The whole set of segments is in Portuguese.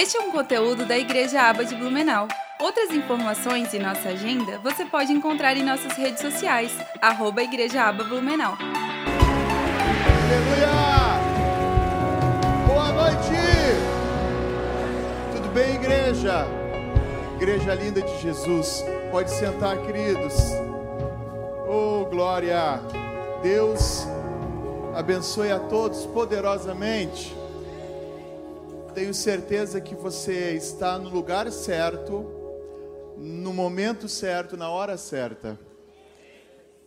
Este é um conteúdo da Igreja Aba de Blumenau. Outras informações e nossa agenda você pode encontrar em nossas redes sociais, arroba Igreja Aba Blumenau. Aleluia! Boa noite! Tudo bem, igreja? Igreja linda de Jesus. Pode sentar, queridos. Oh, glória! Deus abençoe a todos poderosamente. Tenho certeza que você está no lugar certo, no momento certo, na hora certa,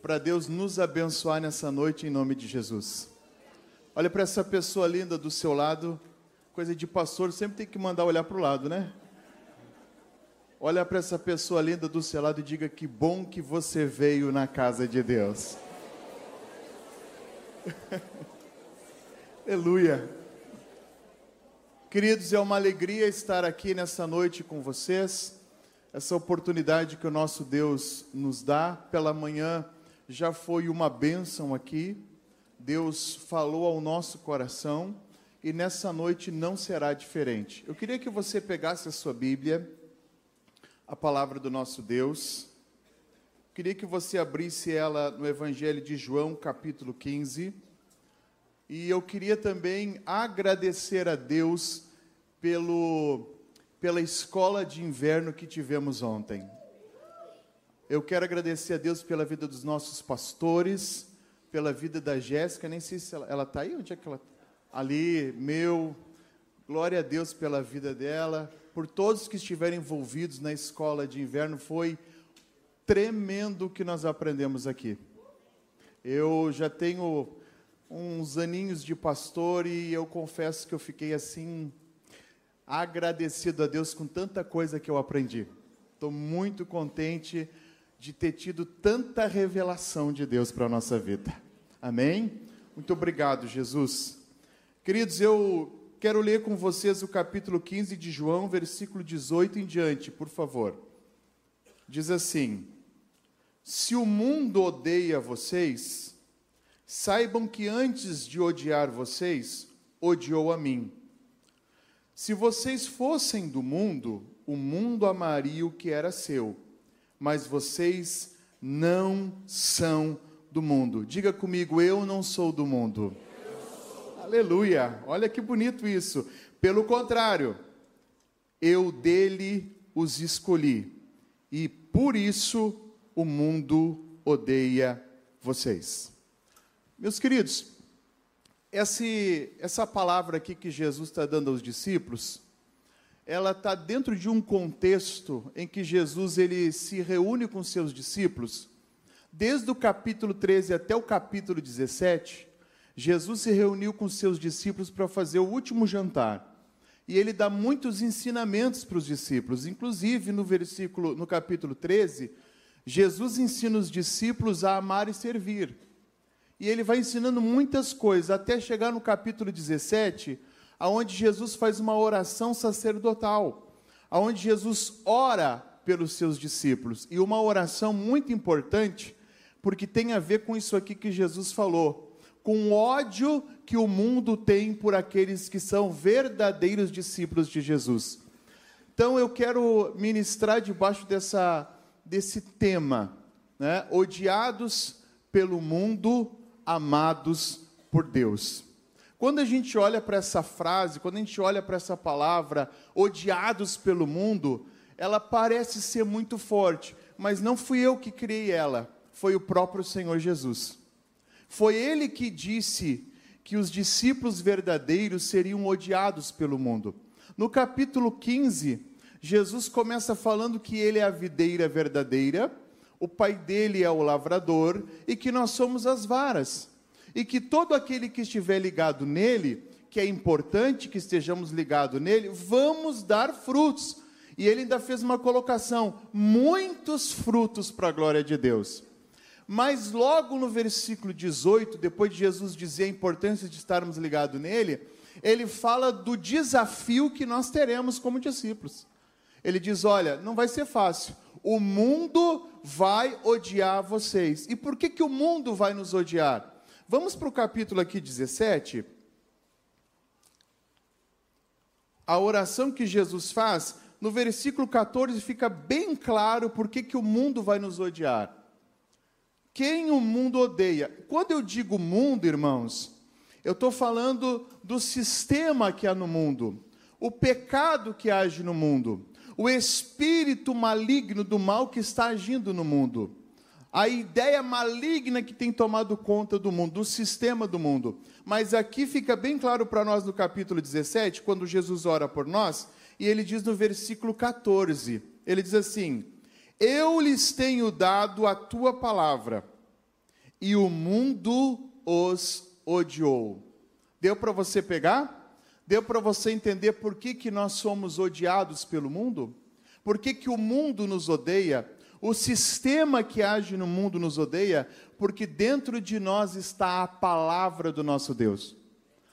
para Deus nos abençoar nessa noite em nome de Jesus. Olha para essa pessoa linda do seu lado, coisa de pastor, sempre tem que mandar olhar para o lado, né? Olha para essa pessoa linda do seu lado e diga que bom que você veio na casa de Deus. Aleluia. Queridos, é uma alegria estar aqui nessa noite com vocês. Essa oportunidade que o nosso Deus nos dá pela manhã já foi uma bênção aqui. Deus falou ao nosso coração e nessa noite não será diferente. Eu queria que você pegasse a sua Bíblia, a palavra do nosso Deus. Eu queria que você abrisse ela no Evangelho de João, capítulo 15. E eu queria também agradecer a Deus pelo, pela escola de inverno que tivemos ontem. Eu quero agradecer a Deus pela vida dos nossos pastores, pela vida da Jéssica, nem sei se ela está aí, onde é que ela Ali, meu, glória a Deus pela vida dela, por todos que estiverem envolvidos na escola de inverno, foi tremendo o que nós aprendemos aqui. Eu já tenho uns aninhos de pastor e eu confesso que eu fiquei assim agradecido a Deus com tanta coisa que eu aprendi. Estou muito contente de ter tido tanta revelação de Deus para a nossa vida. Amém? Muito obrigado, Jesus. Queridos, eu quero ler com vocês o capítulo 15 de João, versículo 18 em diante, por favor. Diz assim: Se o mundo odeia vocês, Saibam que antes de odiar vocês, odiou a mim. Se vocês fossem do mundo, o mundo amaria o que era seu, mas vocês não são do mundo. Diga comigo, eu não sou do mundo. Aleluia! Olha que bonito isso. Pelo contrário, eu dele os escolhi, e por isso o mundo odeia vocês. Meus queridos, essa palavra aqui que Jesus está dando aos discípulos, ela está dentro de um contexto em que Jesus ele se reúne com seus discípulos. Desde o capítulo 13 até o capítulo 17, Jesus se reuniu com seus discípulos para fazer o último jantar. E ele dá muitos ensinamentos para os discípulos, inclusive no versículo no capítulo 13, Jesus ensina os discípulos a amar e servir e ele vai ensinando muitas coisas, até chegar no capítulo 17, aonde Jesus faz uma oração sacerdotal, aonde Jesus ora pelos seus discípulos, e uma oração muito importante, porque tem a ver com isso aqui que Jesus falou, com o ódio que o mundo tem por aqueles que são verdadeiros discípulos de Jesus. Então eu quero ministrar debaixo dessa, desse tema, né? odiados pelo mundo, amados por Deus. Quando a gente olha para essa frase, quando a gente olha para essa palavra, odiados pelo mundo, ela parece ser muito forte, mas não fui eu que criei ela, foi o próprio Senhor Jesus. Foi ele que disse que os discípulos verdadeiros seriam odiados pelo mundo. No capítulo 15, Jesus começa falando que ele é a videira verdadeira, o pai dele é o lavrador e que nós somos as varas. E que todo aquele que estiver ligado nele, que é importante que estejamos ligados nele, vamos dar frutos. E ele ainda fez uma colocação: muitos frutos para a glória de Deus. Mas logo no versículo 18, depois de Jesus dizer a importância de estarmos ligados nele, ele fala do desafio que nós teremos como discípulos. Ele diz: Olha, não vai ser fácil, o mundo vai odiar vocês. E por que, que o mundo vai nos odiar? Vamos para o capítulo aqui 17. a oração que Jesus faz, no versículo 14 fica bem claro por que, que o mundo vai nos odiar. Quem o mundo odeia? Quando eu digo mundo, irmãos, eu estou falando do sistema que há no mundo, o pecado que age no mundo, o espírito maligno do mal que está agindo no mundo, a ideia maligna que tem tomado conta do mundo, do sistema do mundo. Mas aqui fica bem claro para nós no capítulo 17, quando Jesus ora por nós, e ele diz no versículo 14: ele diz assim: Eu lhes tenho dado a tua palavra, e o mundo os odiou. Deu para você pegar? Deu para você entender por que, que nós somos odiados pelo mundo? Por que, que o mundo nos odeia? O sistema que age no mundo nos odeia? Porque dentro de nós está a palavra do nosso Deus,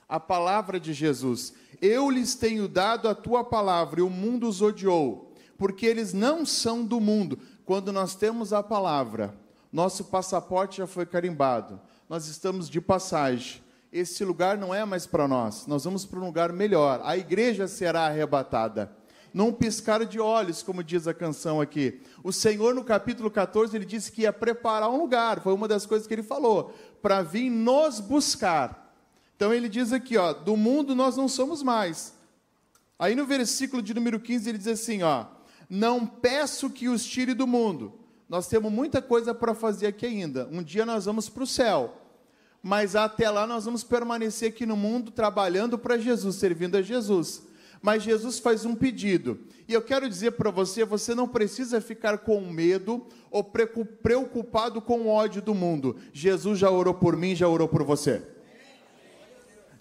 a palavra de Jesus. Eu lhes tenho dado a tua palavra e o mundo os odiou, porque eles não são do mundo. Quando nós temos a palavra, nosso passaporte já foi carimbado, nós estamos de passagem. Esse lugar não é mais para nós, nós vamos para um lugar melhor. A igreja será arrebatada. Num piscar de olhos, como diz a canção aqui. O Senhor, no capítulo 14, ele disse que ia preparar um lugar, foi uma das coisas que ele falou, para vir nos buscar. Então ele diz aqui, ó, do mundo nós não somos mais. Aí no versículo de número 15 ele diz assim, ó, não peço que os tire do mundo. Nós temos muita coisa para fazer aqui ainda. Um dia nós vamos para o céu. Mas até lá nós vamos permanecer aqui no mundo trabalhando para Jesus, servindo a Jesus. Mas Jesus faz um pedido. E eu quero dizer para você: você não precisa ficar com medo ou preocupado com o ódio do mundo. Jesus já orou por mim, já orou por você.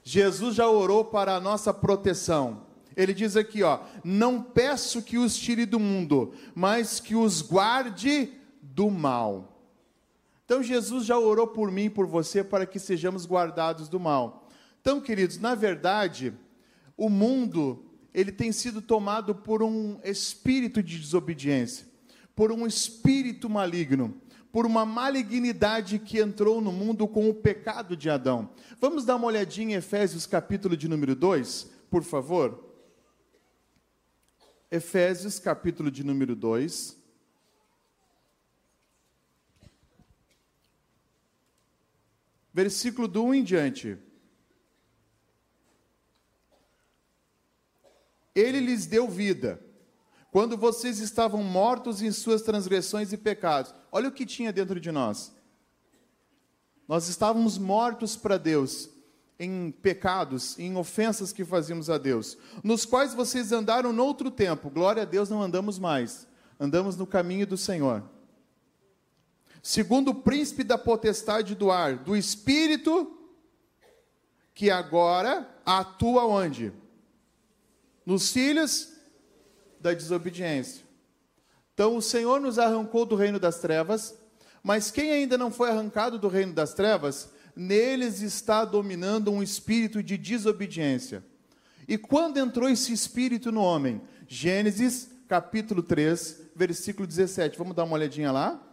Jesus já orou para a nossa proteção. Ele diz aqui, ó: "Não peço que os tire do mundo, mas que os guarde do mal." Então Jesus já orou por mim por você para que sejamos guardados do mal. Então, queridos, na verdade, o mundo ele tem sido tomado por um espírito de desobediência, por um espírito maligno por uma malignidade que entrou no mundo com o pecado de Adão. Vamos dar uma olhadinha em Efésios capítulo de número 2, por favor? Efésios capítulo de número 2. Versículo do 1 em diante. Ele lhes deu vida quando vocês estavam mortos em suas transgressões e pecados. Olha o que tinha dentro de nós. Nós estávamos mortos para Deus em pecados, em ofensas que fazíamos a Deus, nos quais vocês andaram noutro tempo. Glória a Deus, não andamos mais. Andamos no caminho do Senhor. Segundo o príncipe da potestade do ar, do espírito que agora atua onde? Nos filhos da desobediência. Então o Senhor nos arrancou do reino das trevas, mas quem ainda não foi arrancado do reino das trevas, neles está dominando um espírito de desobediência. E quando entrou esse espírito no homem? Gênesis capítulo 3, versículo 17. Vamos dar uma olhadinha lá?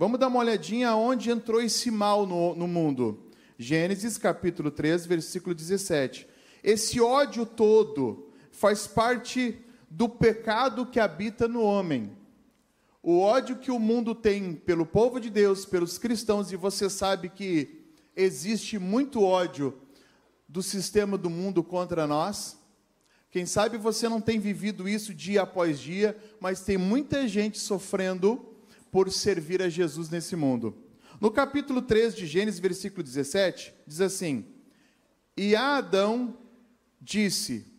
Vamos dar uma olhadinha onde entrou esse mal no, no mundo. Gênesis capítulo 3, versículo 17. Esse ódio todo, faz parte do pecado que habita no homem. O ódio que o mundo tem pelo povo de Deus, pelos cristãos, e você sabe que existe muito ódio do sistema do mundo contra nós. Quem sabe você não tem vivido isso dia após dia, mas tem muita gente sofrendo por servir a Jesus nesse mundo. No capítulo 3 de Gênesis, versículo 17, diz assim: E a Adão disse: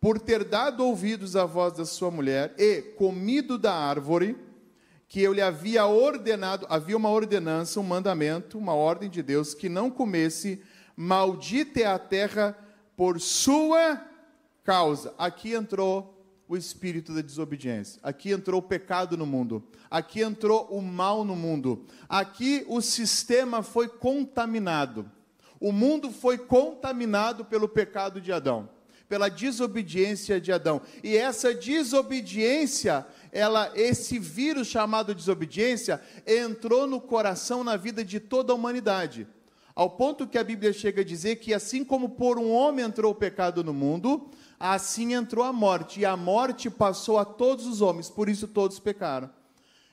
por ter dado ouvidos à voz da sua mulher e comido da árvore que eu lhe havia ordenado, havia uma ordenança, um mandamento, uma ordem de Deus que não comesse, maldita é a terra por sua causa. Aqui entrou o espírito da desobediência. Aqui entrou o pecado no mundo. Aqui entrou o mal no mundo. Aqui o sistema foi contaminado. O mundo foi contaminado pelo pecado de Adão pela desobediência de Adão. E essa desobediência, ela esse vírus chamado desobediência entrou no coração na vida de toda a humanidade. Ao ponto que a Bíblia chega a dizer que assim como por um homem entrou o pecado no mundo, assim entrou a morte, e a morte passou a todos os homens, por isso todos pecaram.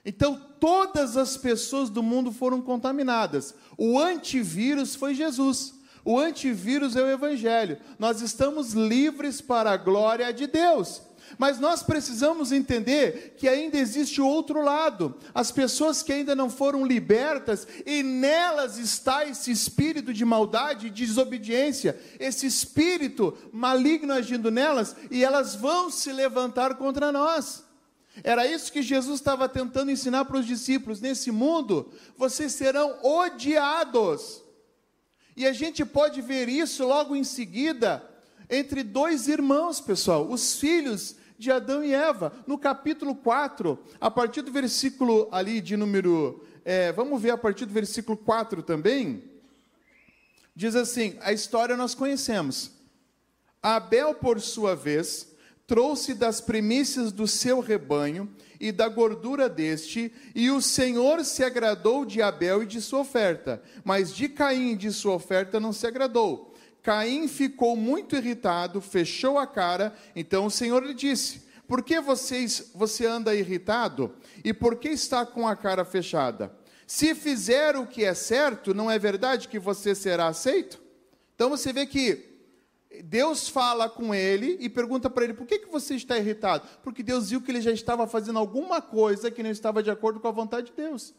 Então, todas as pessoas do mundo foram contaminadas. O antivírus foi Jesus. O antivírus é o Evangelho. Nós estamos livres para a glória de Deus. Mas nós precisamos entender que ainda existe o outro lado, as pessoas que ainda não foram libertas, e nelas está esse espírito de maldade e desobediência, esse espírito maligno agindo nelas, e elas vão se levantar contra nós. Era isso que Jesus estava tentando ensinar para os discípulos: nesse mundo, vocês serão odiados. E a gente pode ver isso logo em seguida entre dois irmãos, pessoal, os filhos de Adão e Eva. No capítulo 4, a partir do versículo ali de número. É, vamos ver a partir do versículo 4 também. Diz assim: a história nós conhecemos. Abel, por sua vez, trouxe das primícias do seu rebanho e da gordura deste, e o Senhor se agradou de Abel e de sua oferta, mas de Caim e de sua oferta não se agradou. Caim ficou muito irritado, fechou a cara. Então o Senhor lhe disse: Por que vocês, você anda irritado? E por que está com a cara fechada? Se fizer o que é certo, não é verdade que você será aceito? Então você vê que Deus fala com ele e pergunta para ele: por que, que você está irritado? Porque Deus viu que ele já estava fazendo alguma coisa que não estava de acordo com a vontade de Deus.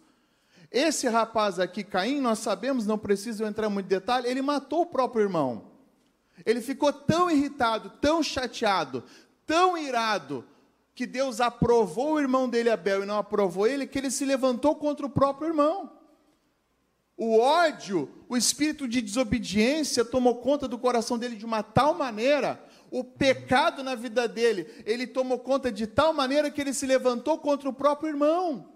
Esse rapaz aqui, Caim, nós sabemos, não preciso entrar muito em detalhe, ele matou o próprio irmão. Ele ficou tão irritado, tão chateado, tão irado, que Deus aprovou o irmão dele, Abel, e não aprovou ele, que ele se levantou contra o próprio irmão. O ódio, o espírito de desobediência tomou conta do coração dele de uma tal maneira, o pecado na vida dele, ele tomou conta de tal maneira que ele se levantou contra o próprio irmão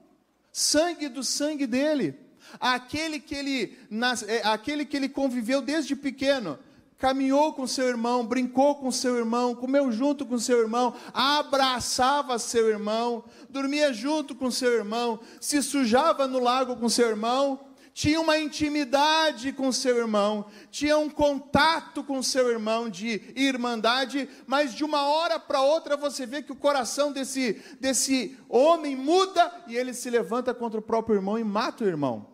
sangue do sangue dele, aquele que ele, é, aquele que ele conviveu desde pequeno, caminhou com seu irmão, brincou com seu irmão, comeu junto com seu irmão, abraçava seu irmão, dormia junto com seu irmão, se sujava no lago com seu irmão, tinha uma intimidade com seu irmão, tinha um contato com seu irmão de irmandade, mas de uma hora para outra você vê que o coração desse, desse homem muda e ele se levanta contra o próprio irmão e mata o irmão.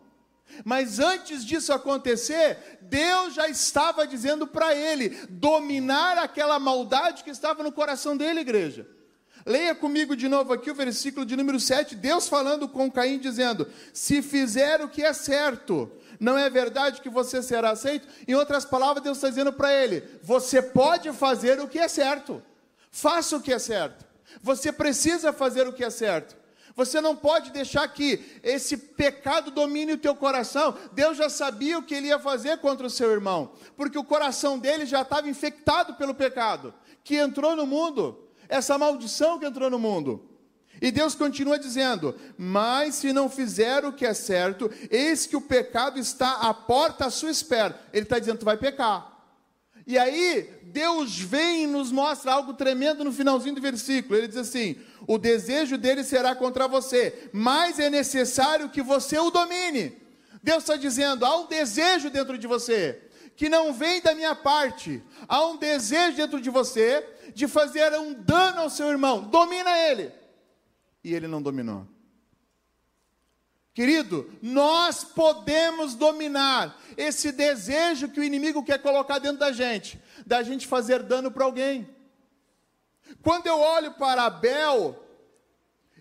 Mas antes disso acontecer, Deus já estava dizendo para ele dominar aquela maldade que estava no coração dele, igreja. Leia comigo de novo aqui o versículo de número 7, Deus falando com Caim, dizendo: Se fizer o que é certo, não é verdade que você será aceito? Em outras palavras, Deus está dizendo para ele: Você pode fazer o que é certo, faça o que é certo, você precisa fazer o que é certo. Você não pode deixar que esse pecado domine o teu coração. Deus já sabia o que ele ia fazer contra o seu irmão, porque o coração dele já estava infectado pelo pecado que entrou no mundo essa maldição que entrou no mundo. E Deus continua dizendo: Mas se não fizer o que é certo, eis que o pecado está à porta à sua espera. Ele está dizendo: Tu vai pecar. E aí, Deus vem e nos mostra algo tremendo no finalzinho do versículo. Ele diz assim: O desejo dele será contra você, mas é necessário que você o domine. Deus está dizendo: há um desejo dentro de você, que não vem da minha parte, há um desejo dentro de você de fazer um dano ao seu irmão, domina ele. E ele não dominou. Querido, nós podemos dominar esse desejo que o inimigo quer colocar dentro da gente, da gente fazer dano para alguém. Quando eu olho para Abel,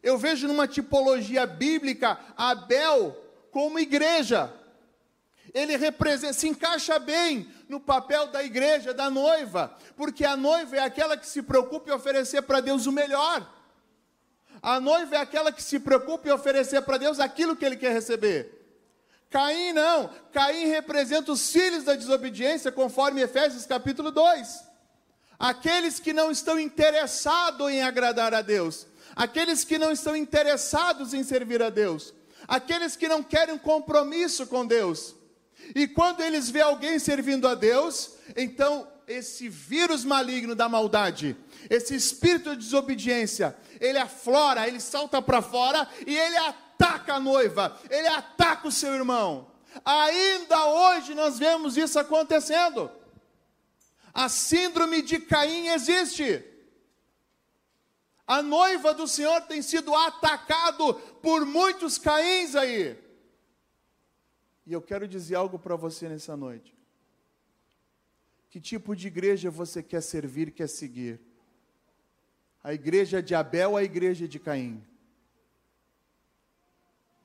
eu vejo numa tipologia bíblica Abel como igreja. Ele representa, se encaixa bem no papel da igreja, da noiva, porque a noiva é aquela que se preocupa em oferecer para Deus o melhor. A noiva é aquela que se preocupa em oferecer para Deus aquilo que ele quer receber. Caim não, Caim representa os filhos da desobediência, conforme Efésios capítulo 2. Aqueles que não estão interessados em agradar a Deus, aqueles que não estão interessados em servir a Deus, aqueles que não querem compromisso com Deus. E quando eles vê alguém servindo a Deus, então esse vírus maligno da maldade, esse espírito de desobediência, ele aflora, ele salta para fora e ele ataca a noiva, ele ataca o seu irmão. Ainda hoje nós vemos isso acontecendo. A síndrome de Caim existe. A noiva do Senhor tem sido atacado por muitos Caíns aí. E eu quero dizer algo para você nessa noite. Que tipo de igreja você quer servir, quer seguir? A igreja de Abel ou a igreja de Caim?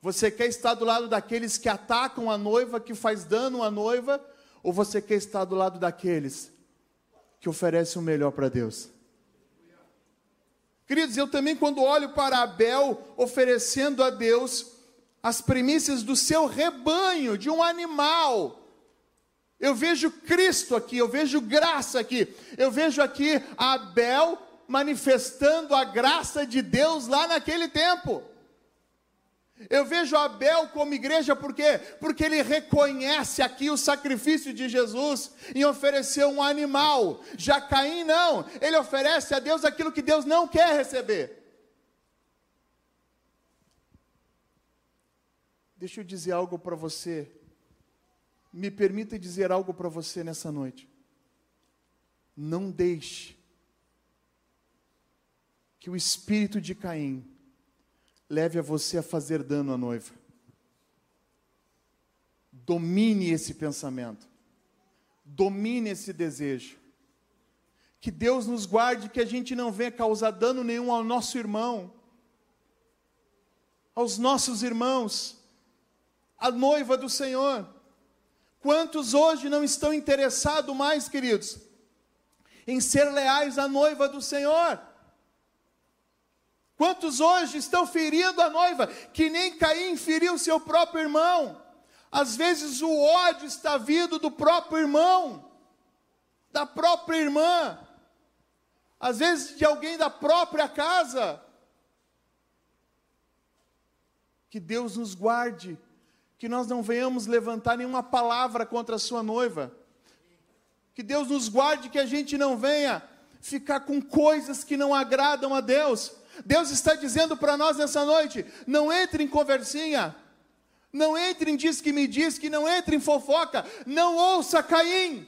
Você quer estar do lado daqueles que atacam a noiva, que faz dano à noiva, ou você quer estar do lado daqueles que oferecem o melhor para Deus? Queridos, eu também quando olho para Abel oferecendo a Deus as primícias do seu rebanho, de um animal, eu vejo Cristo aqui, eu vejo graça aqui. Eu vejo aqui Abel manifestando a graça de Deus lá naquele tempo. Eu vejo Abel como igreja por quê? Porque ele reconhece aqui o sacrifício de Jesus em oferecer um animal. Já Caim não, ele oferece a Deus aquilo que Deus não quer receber. Deixa eu dizer algo para você me permita dizer algo para você nessa noite. Não deixe que o espírito de Caim leve a você a fazer dano à noiva. Domine esse pensamento. Domine esse desejo. Que Deus nos guarde que a gente não venha causar dano nenhum ao nosso irmão, aos nossos irmãos, à noiva do Senhor. Quantos hoje não estão interessados mais, queridos, em ser leais à noiva do Senhor? Quantos hoje estão ferindo a noiva, que nem Caim feriu seu próprio irmão? Às vezes o ódio está vindo do próprio irmão, da própria irmã, às vezes de alguém da própria casa. Que Deus nos guarde que nós não venhamos levantar nenhuma palavra contra a sua noiva. Que Deus nos guarde que a gente não venha ficar com coisas que não agradam a Deus. Deus está dizendo para nós nessa noite: não entre em conversinha, não entre em diz que me diz, que não entre em fofoca, não ouça Caim.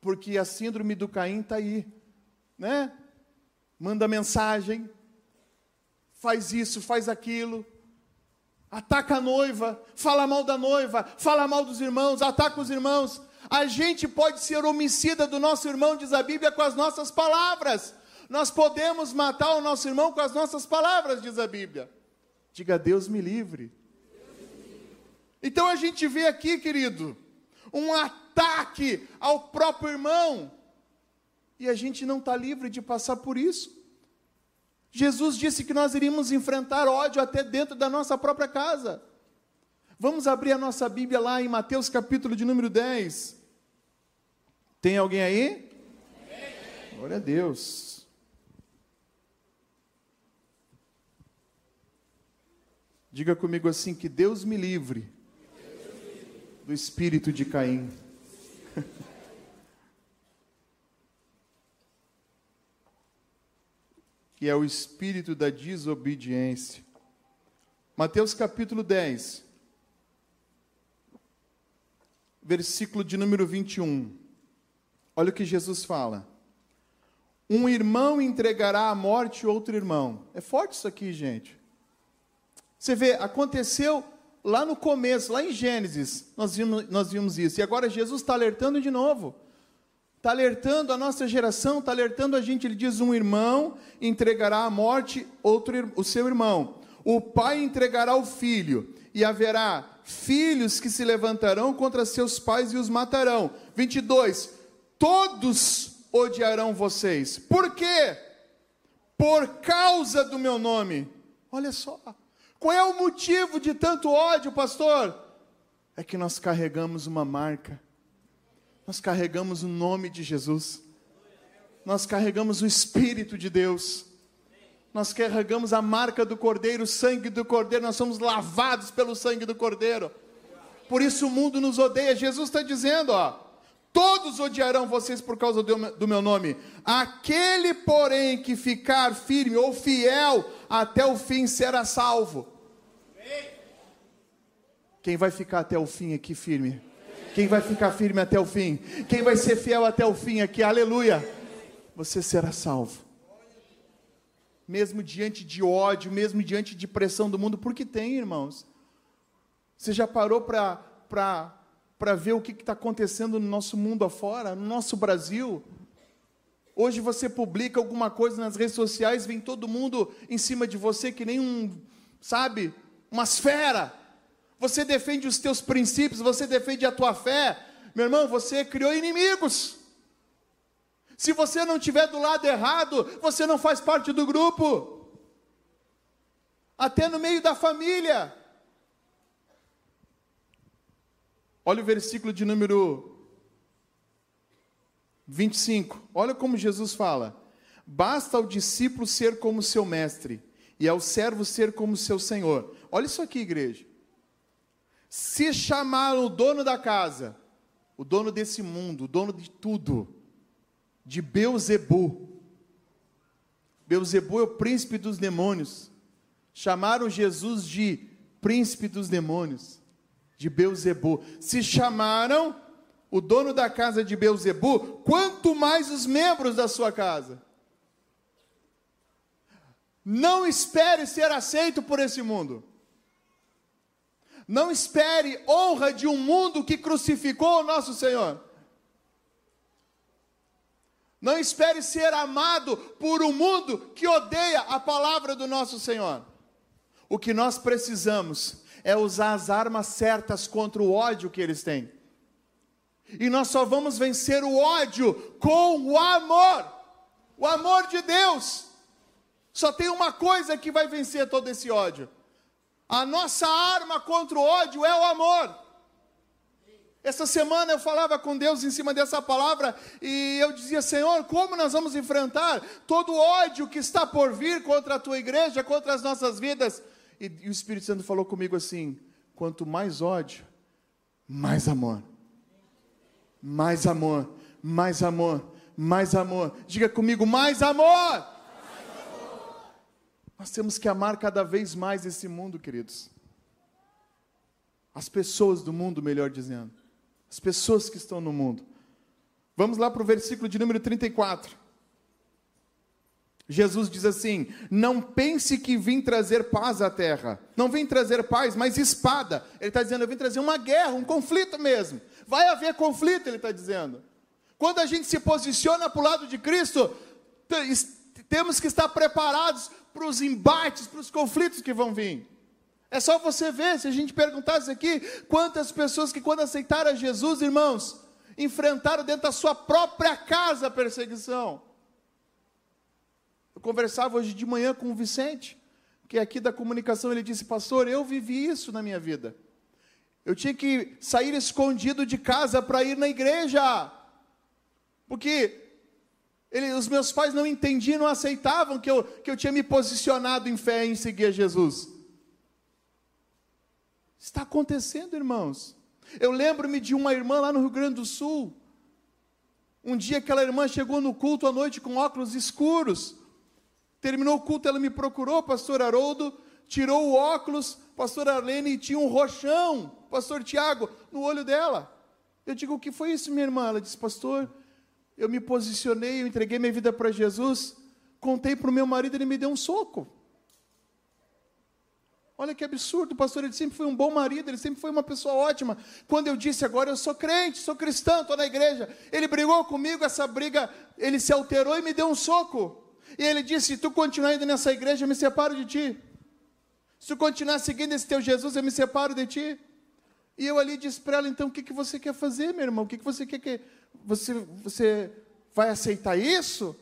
Porque a síndrome do Caim está aí, né? Manda mensagem, faz isso, faz aquilo, ataca a noiva, fala mal da noiva, fala mal dos irmãos, ataca os irmãos. A gente pode ser homicida do nosso irmão, diz a Bíblia, com as nossas palavras. Nós podemos matar o nosso irmão com as nossas palavras, diz a Bíblia. Diga, Deus me livre. Então a gente vê aqui, querido, um ataque ao próprio irmão. E a gente não está livre de passar por isso. Jesus disse que nós iríamos enfrentar ódio até dentro da nossa própria casa. Vamos abrir a nossa Bíblia lá em Mateus capítulo de número 10. Tem alguém aí? Glória a Deus. Diga comigo assim: que Deus me livre do espírito de Caim. Que é o espírito da desobediência. Mateus capítulo 10, versículo de número 21. Olha o que Jesus fala. Um irmão entregará à morte outro irmão. É forte isso aqui, gente. Você vê, aconteceu lá no começo, lá em Gênesis, nós vimos, nós vimos isso. E agora Jesus está alertando de novo está alertando a nossa geração, está alertando a gente. Ele diz: um irmão entregará à morte outro, o seu irmão, o pai entregará o filho, e haverá filhos que se levantarão contra seus pais e os matarão. 22. Todos odiarão vocês. Por quê? Por causa do meu nome. Olha só. Qual é o motivo de tanto ódio, pastor? É que nós carregamos uma marca nós carregamos o nome de Jesus, nós carregamos o Espírito de Deus, nós carregamos a marca do Cordeiro, o sangue do Cordeiro, nós somos lavados pelo sangue do Cordeiro. Por isso o mundo nos odeia. Jesus está dizendo, ó, todos odiarão vocês por causa do meu nome. Aquele, porém, que ficar firme ou fiel até o fim será salvo. Quem vai ficar até o fim aqui firme? Quem vai ficar firme até o fim? Quem vai ser fiel até o fim aqui? Aleluia! Você será salvo. Mesmo diante de ódio, mesmo diante de pressão do mundo, porque tem, irmãos. Você já parou para ver o que está acontecendo no nosso mundo afora, no nosso Brasil? Hoje você publica alguma coisa nas redes sociais, vem todo mundo em cima de você que nem um, sabe, uma esfera. Você defende os teus princípios, você defende a tua fé. Meu irmão, você criou inimigos. Se você não estiver do lado errado, você não faz parte do grupo. Até no meio da família. Olha o versículo de número 25. Olha como Jesus fala: Basta ao discípulo ser como seu mestre, e ao servo ser como seu senhor. Olha isso aqui, igreja. Se chamaram o dono da casa, o dono desse mundo, o dono de tudo, de Beuzebu. Beuzebu é o príncipe dos demônios. Chamaram Jesus de príncipe dos demônios, de Beuzebu. Se chamaram o dono da casa de Beuzebu, quanto mais os membros da sua casa. Não espere ser aceito por esse mundo. Não espere honra de um mundo que crucificou o nosso Senhor. Não espere ser amado por um mundo que odeia a palavra do nosso Senhor. O que nós precisamos é usar as armas certas contra o ódio que eles têm. E nós só vamos vencer o ódio com o amor. O amor de Deus. Só tem uma coisa que vai vencer todo esse ódio: a nossa arma contra o ódio é o amor. Essa semana eu falava com Deus em cima dessa palavra e eu dizia: Senhor, como nós vamos enfrentar todo o ódio que está por vir contra a tua igreja, contra as nossas vidas? E, e o Espírito Santo falou comigo assim: quanto mais ódio, mais amor. Mais amor, mais amor, mais amor. Diga comigo: mais amor. Nós temos que amar cada vez mais esse mundo, queridos. As pessoas do mundo, melhor dizendo. As pessoas que estão no mundo. Vamos lá para o versículo de número 34. Jesus diz assim: Não pense que vim trazer paz à terra. Não vim trazer paz, mas espada. Ele está dizendo: Eu vim trazer uma guerra, um conflito mesmo. Vai haver conflito, ele está dizendo. Quando a gente se posiciona para o lado de Cristo, temos que estar preparados para os embates, para os conflitos que vão vir. É só você ver, se a gente perguntasse aqui, quantas pessoas que quando aceitaram Jesus, irmãos, enfrentaram dentro da sua própria casa a perseguição. Eu conversava hoje de manhã com o Vicente, que é aqui da comunicação, ele disse, pastor, eu vivi isso na minha vida. Eu tinha que sair escondido de casa para ir na igreja, porque ele, os meus pais não entendiam, não aceitavam que eu, que eu tinha me posicionado em fé em seguir a Jesus. Está acontecendo, irmãos. Eu lembro-me de uma irmã lá no Rio Grande do Sul. Um dia aquela irmã chegou no culto à noite com óculos escuros. Terminou o culto, ela me procurou, pastor Haroldo, tirou o óculos, pastor Arlene, e tinha um roxão, pastor Tiago, no olho dela. Eu digo, o que foi isso, minha irmã? Ela disse, pastor, eu me posicionei, eu entreguei minha vida para Jesus, contei para o meu marido, ele me deu um soco. Olha que absurdo, o pastor ele sempre foi um bom marido, ele sempre foi uma pessoa ótima. Quando eu disse agora eu sou crente, sou cristão, estou na igreja, ele brigou comigo, essa briga, ele se alterou e me deu um soco. E ele disse: se tu continuar indo nessa igreja, eu me separo de ti. Se tu continuar seguindo esse teu Jesus, eu me separo de ti. E eu ali disse para ela: então o que, que você quer fazer, meu irmão? O que, que você quer que você, você vai aceitar isso?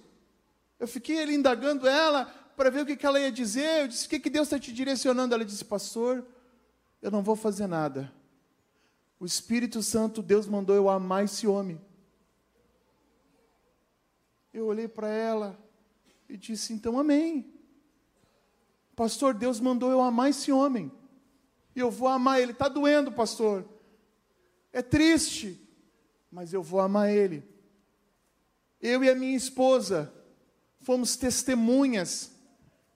Eu fiquei ali indagando ela para ver o que, que ela ia dizer. Eu disse: O que, que Deus está te direcionando? Ela disse: Pastor, eu não vou fazer nada. O Espírito Santo, Deus mandou eu amar esse homem. Eu olhei para ela e disse: Então, amém. Pastor, Deus mandou eu amar esse homem. E eu vou amar ele. Está doendo, pastor. É triste mas eu vou amar Ele. Eu e a minha esposa fomos testemunhas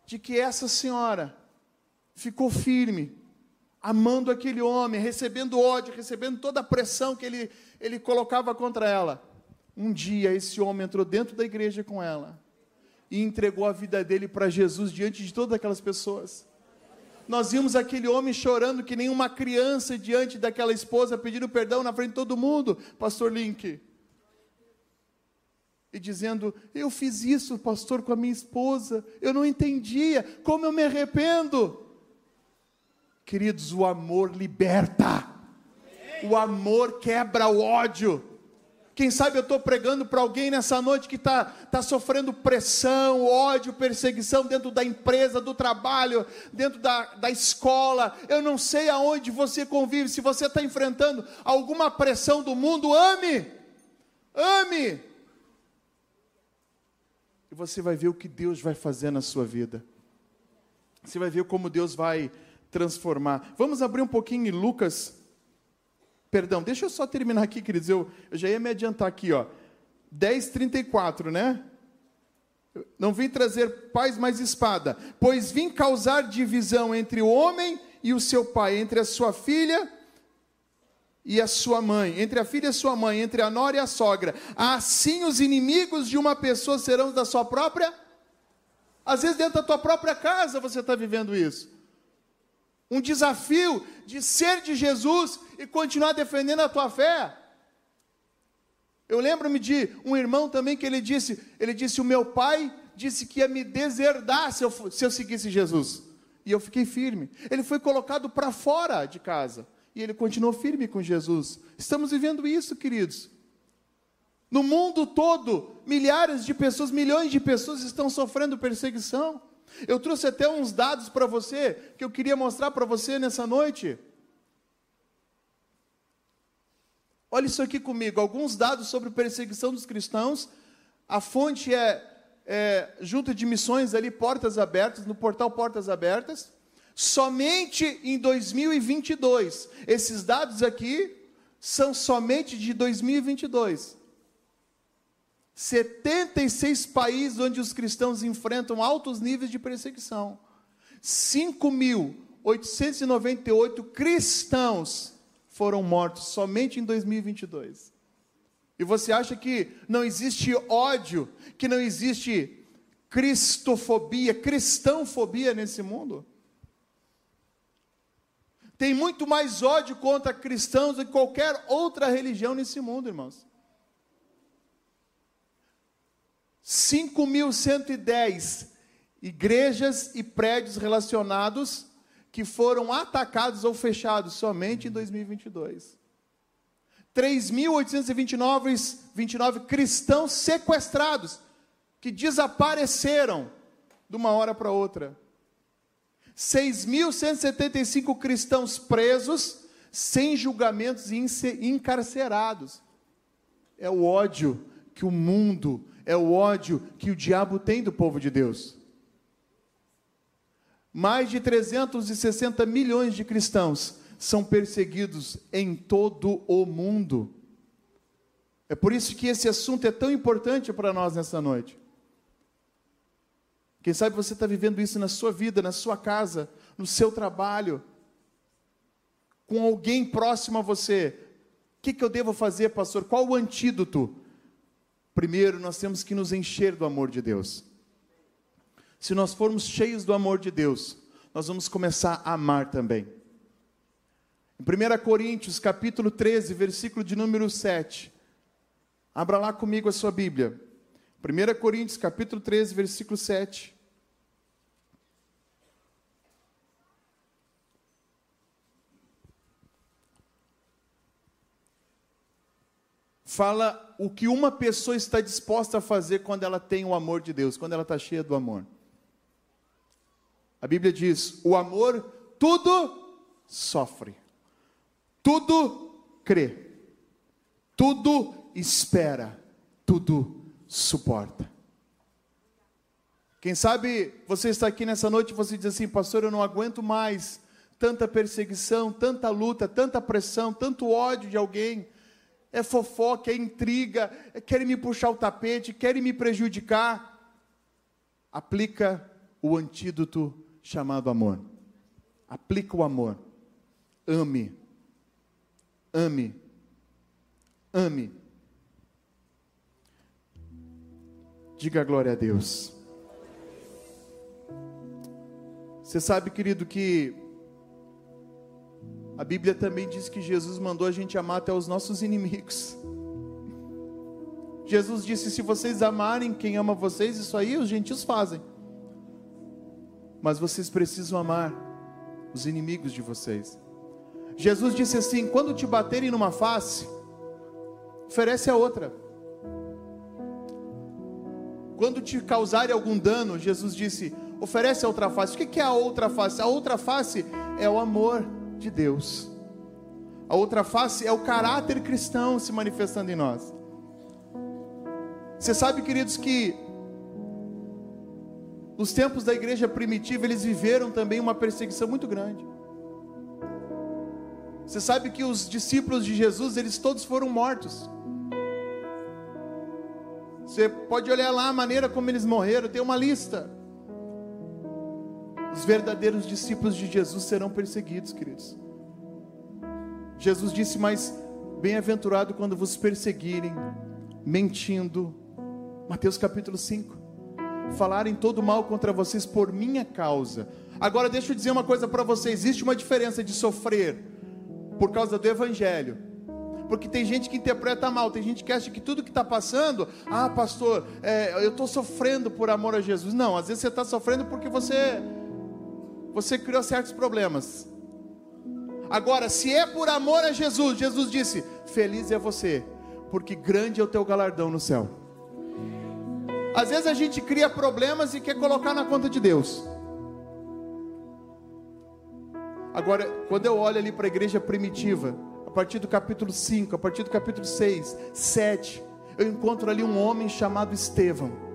de que essa senhora ficou firme, amando aquele homem, recebendo ódio, recebendo toda a pressão que ele, ele colocava contra ela. Um dia esse homem entrou dentro da igreja com ela e entregou a vida dele para Jesus diante de todas aquelas pessoas. Nós vimos aquele homem chorando que nem uma criança diante daquela esposa, pedindo perdão na frente de todo mundo, pastor Link. E dizendo: Eu fiz isso, pastor, com a minha esposa, eu não entendia, como eu me arrependo. Queridos, o amor liberta, o amor quebra o ódio. Quem sabe eu estou pregando para alguém nessa noite que está tá sofrendo pressão, ódio, perseguição dentro da empresa, do trabalho, dentro da, da escola. Eu não sei aonde você convive. Se você está enfrentando alguma pressão do mundo, ame, ame. E você vai ver o que Deus vai fazer na sua vida. Você vai ver como Deus vai transformar. Vamos abrir um pouquinho em Lucas Perdão, deixa eu só terminar aqui, queridos. Eu, eu já ia me adiantar aqui, ó. 10:34, né? Não vim trazer paz mais espada, pois vim causar divisão entre o homem e o seu pai, entre a sua filha e a sua mãe, entre a filha e a sua mãe, entre a nora e a sogra. Assim os inimigos de uma pessoa serão da sua própria. Às vezes dentro da tua própria casa você está vivendo isso. Um desafio de ser de Jesus e continuar defendendo a tua fé. Eu lembro-me de um irmão também que ele disse, ele disse, o meu pai disse que ia me deserdar se eu, se eu seguisse Jesus. E eu fiquei firme. Ele foi colocado para fora de casa. E ele continuou firme com Jesus. Estamos vivendo isso, queridos. No mundo todo, milhares de pessoas, milhões de pessoas estão sofrendo perseguição. Eu trouxe até uns dados para você que eu queria mostrar para você nessa noite. Olha isso aqui comigo, alguns dados sobre perseguição dos cristãos. A fonte é, é junto de missões ali, Portas Abertas, no portal Portas Abertas. Somente em 2022, esses dados aqui são somente de 2022. 76 países onde os cristãos enfrentam altos níveis de perseguição. 5.898 cristãos foram mortos somente em 2022. E você acha que não existe ódio, que não existe cristofobia, cristãofobia nesse mundo? Tem muito mais ódio contra cristãos do que qualquer outra religião nesse mundo, irmãos. 5.110 igrejas e prédios relacionados que foram atacados ou fechados somente em 2022. 3.829 cristãos sequestrados, que desapareceram de uma hora para outra. 6.175 cristãos presos, sem julgamentos e encarcerados. É o ódio que o mundo é o ódio que o diabo tem do povo de Deus. Mais de 360 milhões de cristãos são perseguidos em todo o mundo. É por isso que esse assunto é tão importante para nós nessa noite. Quem sabe você está vivendo isso na sua vida, na sua casa, no seu trabalho, com alguém próximo a você. O que, que eu devo fazer, pastor? Qual o antídoto? Primeiro, nós temos que nos encher do amor de Deus. Se nós formos cheios do amor de Deus, nós vamos começar a amar também. Em 1 Coríntios, capítulo 13, versículo de número 7. Abra lá comigo a sua Bíblia. 1 Coríntios, capítulo 13, versículo 7. Fala o que uma pessoa está disposta a fazer quando ela tem o amor de Deus, quando ela está cheia do amor. A Bíblia diz: o amor tudo sofre, tudo crê, tudo espera, tudo suporta. Quem sabe você está aqui nessa noite e você diz assim, pastor, eu não aguento mais tanta perseguição, tanta luta, tanta pressão, tanto ódio de alguém é fofoca, é intriga, é querem me puxar o tapete, querem me prejudicar. Aplica o antídoto chamado amor. Aplica o amor. ame. Ame. Ame. Diga glória a Deus. Você sabe, querido, que a Bíblia também diz que Jesus mandou a gente amar até os nossos inimigos. Jesus disse: Se vocês amarem quem ama vocês, isso aí os gentios fazem. Mas vocês precisam amar os inimigos de vocês. Jesus disse assim: Quando te baterem numa face, oferece a outra. Quando te causarem algum dano, Jesus disse: oferece a outra face. O que é a outra face? A outra face é o amor de Deus. A outra face é o caráter cristão se manifestando em nós. Você sabe, queridos, que nos tempos da igreja primitiva eles viveram também uma perseguição muito grande. Você sabe que os discípulos de Jesus, eles todos foram mortos. Você pode olhar lá a maneira como eles morreram, tem uma lista. Os verdadeiros discípulos de Jesus serão perseguidos, queridos. Jesus disse: Mas bem-aventurado quando vos perseguirem, mentindo. Mateus capítulo 5. Falarem todo mal contra vocês por minha causa. Agora deixa eu dizer uma coisa para vocês: existe uma diferença de sofrer por causa do Evangelho. Porque tem gente que interpreta mal, tem gente que acha que tudo que está passando, ah, pastor, é, eu estou sofrendo por amor a Jesus. Não, às vezes você está sofrendo porque você você criou certos problemas. Agora, se é por amor a Jesus, Jesus disse: Feliz é você, porque grande é o teu galardão no céu. Às vezes a gente cria problemas e quer colocar na conta de Deus. Agora, quando eu olho ali para a igreja primitiva, a partir do capítulo 5, a partir do capítulo 6, 7, eu encontro ali um homem chamado Estevão.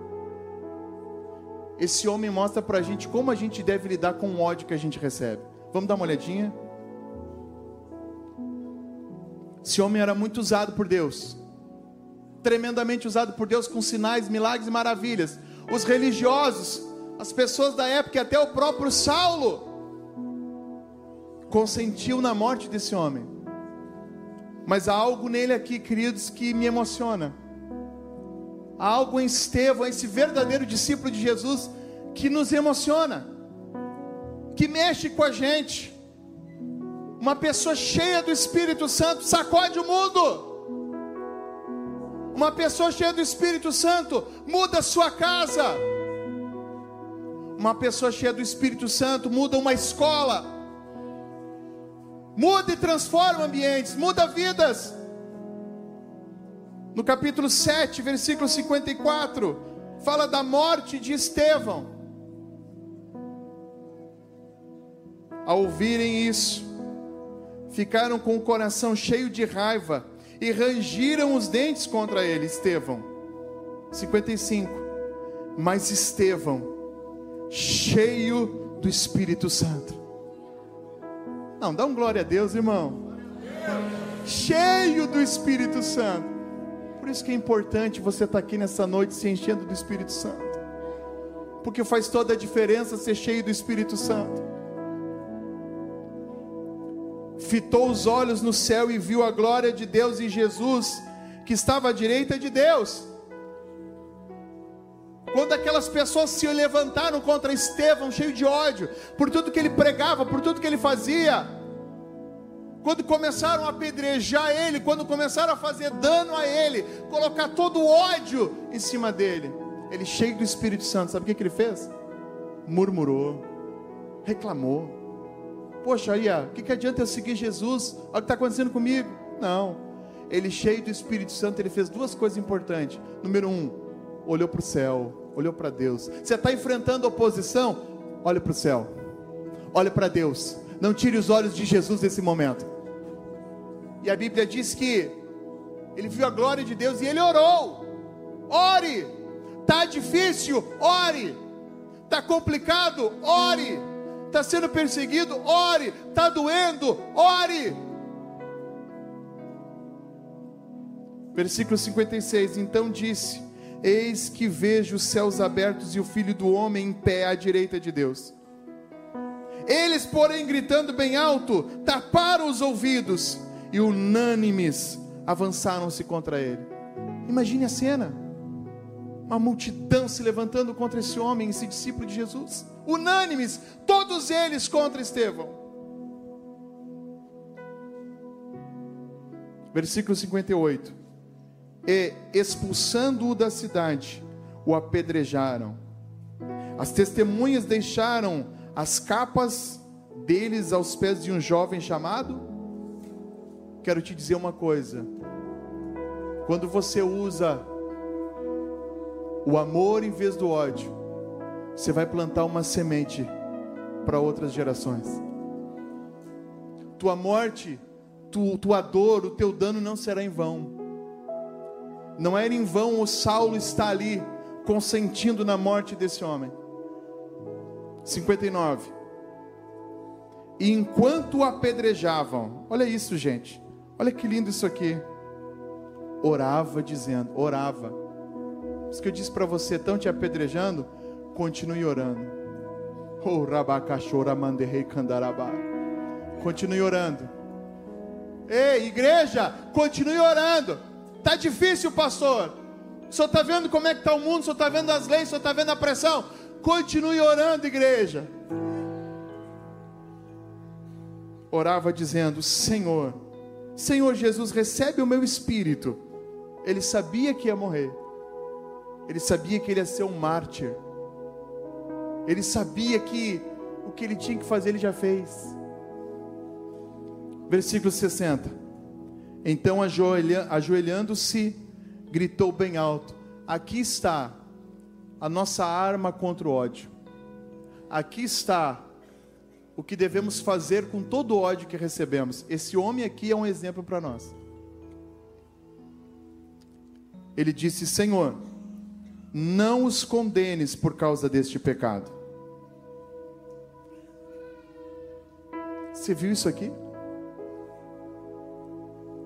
Esse homem mostra para a gente como a gente deve lidar com o ódio que a gente recebe. Vamos dar uma olhadinha? Esse homem era muito usado por Deus, tremendamente usado por Deus com sinais, milagres e maravilhas. Os religiosos, as pessoas da época, até o próprio Saulo, consentiu na morte desse homem. Mas há algo nele aqui, queridos, que me emociona há algo em Estevão, esse verdadeiro discípulo de Jesus, que nos emociona, que mexe com a gente. Uma pessoa cheia do Espírito Santo sacode o mundo. Uma pessoa cheia do Espírito Santo muda a sua casa. Uma pessoa cheia do Espírito Santo muda uma escola. Muda e transforma ambientes, muda vidas no capítulo 7, versículo 54, fala da morte de Estevão. Ao ouvirem isso, ficaram com o coração cheio de raiva e rangiram os dentes contra ele, Estevão. 55. Mas Estevão, cheio do Espírito Santo. Não, dá um glória a Deus, irmão. Cheio do Espírito Santo por isso que é importante você estar aqui nessa noite se enchendo do Espírito Santo. Porque faz toda a diferença ser cheio do Espírito Santo. Fitou os olhos no céu e viu a glória de Deus e Jesus, que estava à direita de Deus. Quando aquelas pessoas se levantaram contra Estevão, cheio de ódio, por tudo que ele pregava, por tudo que ele fazia, quando começaram a apedrejar ele, quando começaram a fazer dano a ele, colocar todo o ódio em cima dele, ele cheio do Espírito Santo, sabe o que, que ele fez? Murmurou, reclamou. Poxa, aí, o que, que adianta eu seguir Jesus? Olha o que está acontecendo comigo. Não, ele cheio do Espírito Santo, ele fez duas coisas importantes. Número um, olhou para o céu, olhou para Deus. Você está enfrentando oposição? Olha para o céu, olha para Deus. Não tire os olhos de Jesus nesse momento. E a Bíblia diz que ele viu a glória de Deus e ele orou. Ore. Tá difícil? Ore. Tá complicado? Ore. Tá sendo perseguido? Ore. Tá doendo? Ore. Versículo 56. Então disse: Eis que vejo os céus abertos e o filho do homem em pé à direita de Deus. Eles, porém, gritando bem alto, taparam os ouvidos e unânimes avançaram-se contra ele. Imagine a cena: uma multidão se levantando contra esse homem, esse discípulo de Jesus, unânimes, todos eles contra Estevão. Versículo 58. E expulsando-o da cidade, o apedrejaram. As testemunhas deixaram as capas deles aos pés de um jovem chamado. Quero te dizer uma coisa. Quando você usa o amor em vez do ódio, você vai plantar uma semente para outras gerações. Tua morte tu, tua dor, o teu dano não será em vão. Não era em vão o Saulo estar ali consentindo na morte desse homem. 59. E enquanto o apedrejavam, olha isso, gente. Olha que lindo isso aqui. Orava dizendo, orava. Isso que eu disse para você, estão te apedrejando, continue orando. Oh, rabacachora manderrei candarabá. Continue orando. Ei, igreja, continue orando. Tá difícil, pastor. Senhor está vendo como é que está o mundo, senhor está vendo as leis, senhor está vendo a pressão. Continue orando, igreja. Orava dizendo: Senhor, Senhor Jesus, recebe o meu espírito. Ele sabia que ia morrer. Ele sabia que ele ia ser um mártir. Ele sabia que o que ele tinha que fazer, ele já fez. Versículo 60. Então, ajoelhando-se, gritou bem alto: Aqui está a nossa arma contra o ódio. Aqui está o que devemos fazer com todo o ódio que recebemos. Esse homem aqui é um exemplo para nós. Ele disse: Senhor, não os condenes por causa deste pecado. Você viu isso aqui?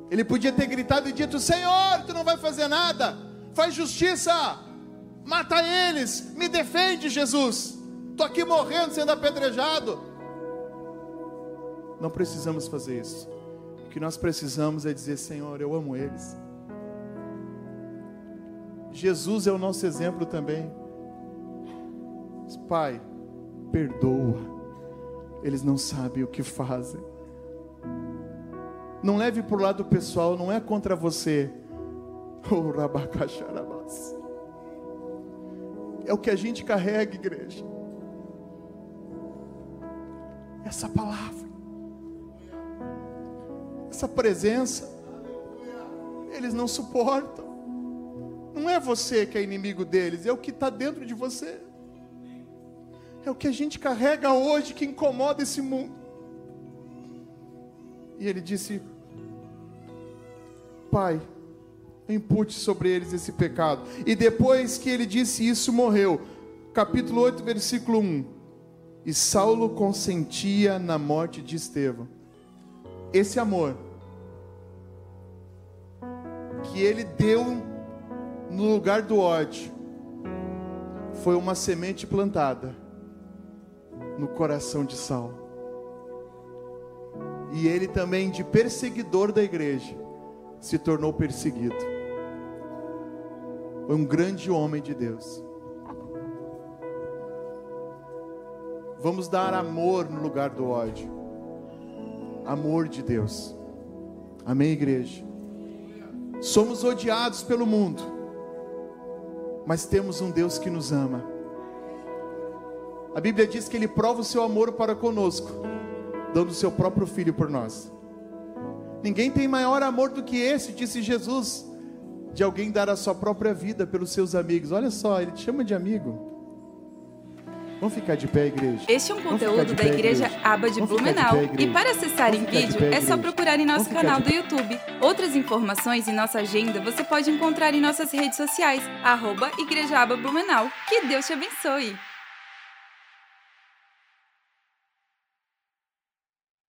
Ele podia ter gritado e dito: Senhor, tu não vai fazer nada, faz justiça, mata eles, me defende, Jesus. Estou aqui morrendo, sendo apedrejado. Não precisamos fazer isso. O que nós precisamos é dizer: Senhor, eu amo eles. Jesus é o nosso exemplo também. Pai, perdoa, eles não sabem o que fazem. Não leve para o lado pessoal, não é contra você. Oh, é o que a gente carrega, igreja. Essa palavra, essa presença, eles não suportam. Não é você que é inimigo deles, é o que está dentro de você. É o que a gente carrega hoje que incomoda esse mundo. E ele disse: Pai, impute sobre eles esse pecado. E depois que ele disse isso, morreu. Capítulo 8, versículo 1. E Saulo consentia na morte de Estevão. Esse amor que ele deu no lugar do ódio foi uma semente plantada no coração de Saulo e ele também, de perseguidor da igreja, se tornou perseguido. Foi um grande homem de Deus. Vamos dar amor no lugar do ódio. Amor de Deus. Amém, igreja? Somos odiados pelo mundo, mas temos um Deus que nos ama. A Bíblia diz que Ele prova o seu amor para conosco dando o seu próprio filho por nós. Ninguém tem maior amor do que esse, disse Jesus, de alguém dar a sua própria vida pelos seus amigos. Olha só, ele te chama de amigo. Vamos ficar de pé, igreja. Este é um conteúdo da igreja, igreja Aba de Vamos Blumenau. De pé, e para acessar em vídeo, pé, é só procurar em nosso canal do YouTube. Outras informações e nossa agenda você pode encontrar em nossas redes sociais, arroba Igreja Aba Blumenau. Que Deus te abençoe!